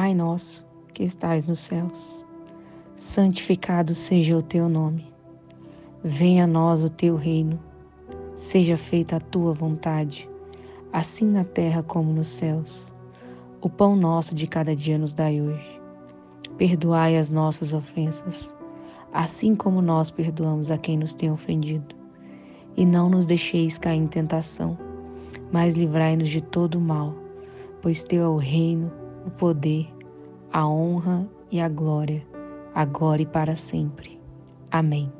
Pai nosso que estais nos céus, santificado seja o teu nome. Venha a nós o teu reino. Seja feita a tua vontade, assim na terra como nos céus. O pão nosso de cada dia nos dai hoje. Perdoai as nossas ofensas, assim como nós perdoamos a quem nos tem ofendido. E não nos deixeis cair em tentação, mas livrai-nos de todo mal, pois teu é o reino, o poder, a honra e a glória, agora e para sempre. Amém.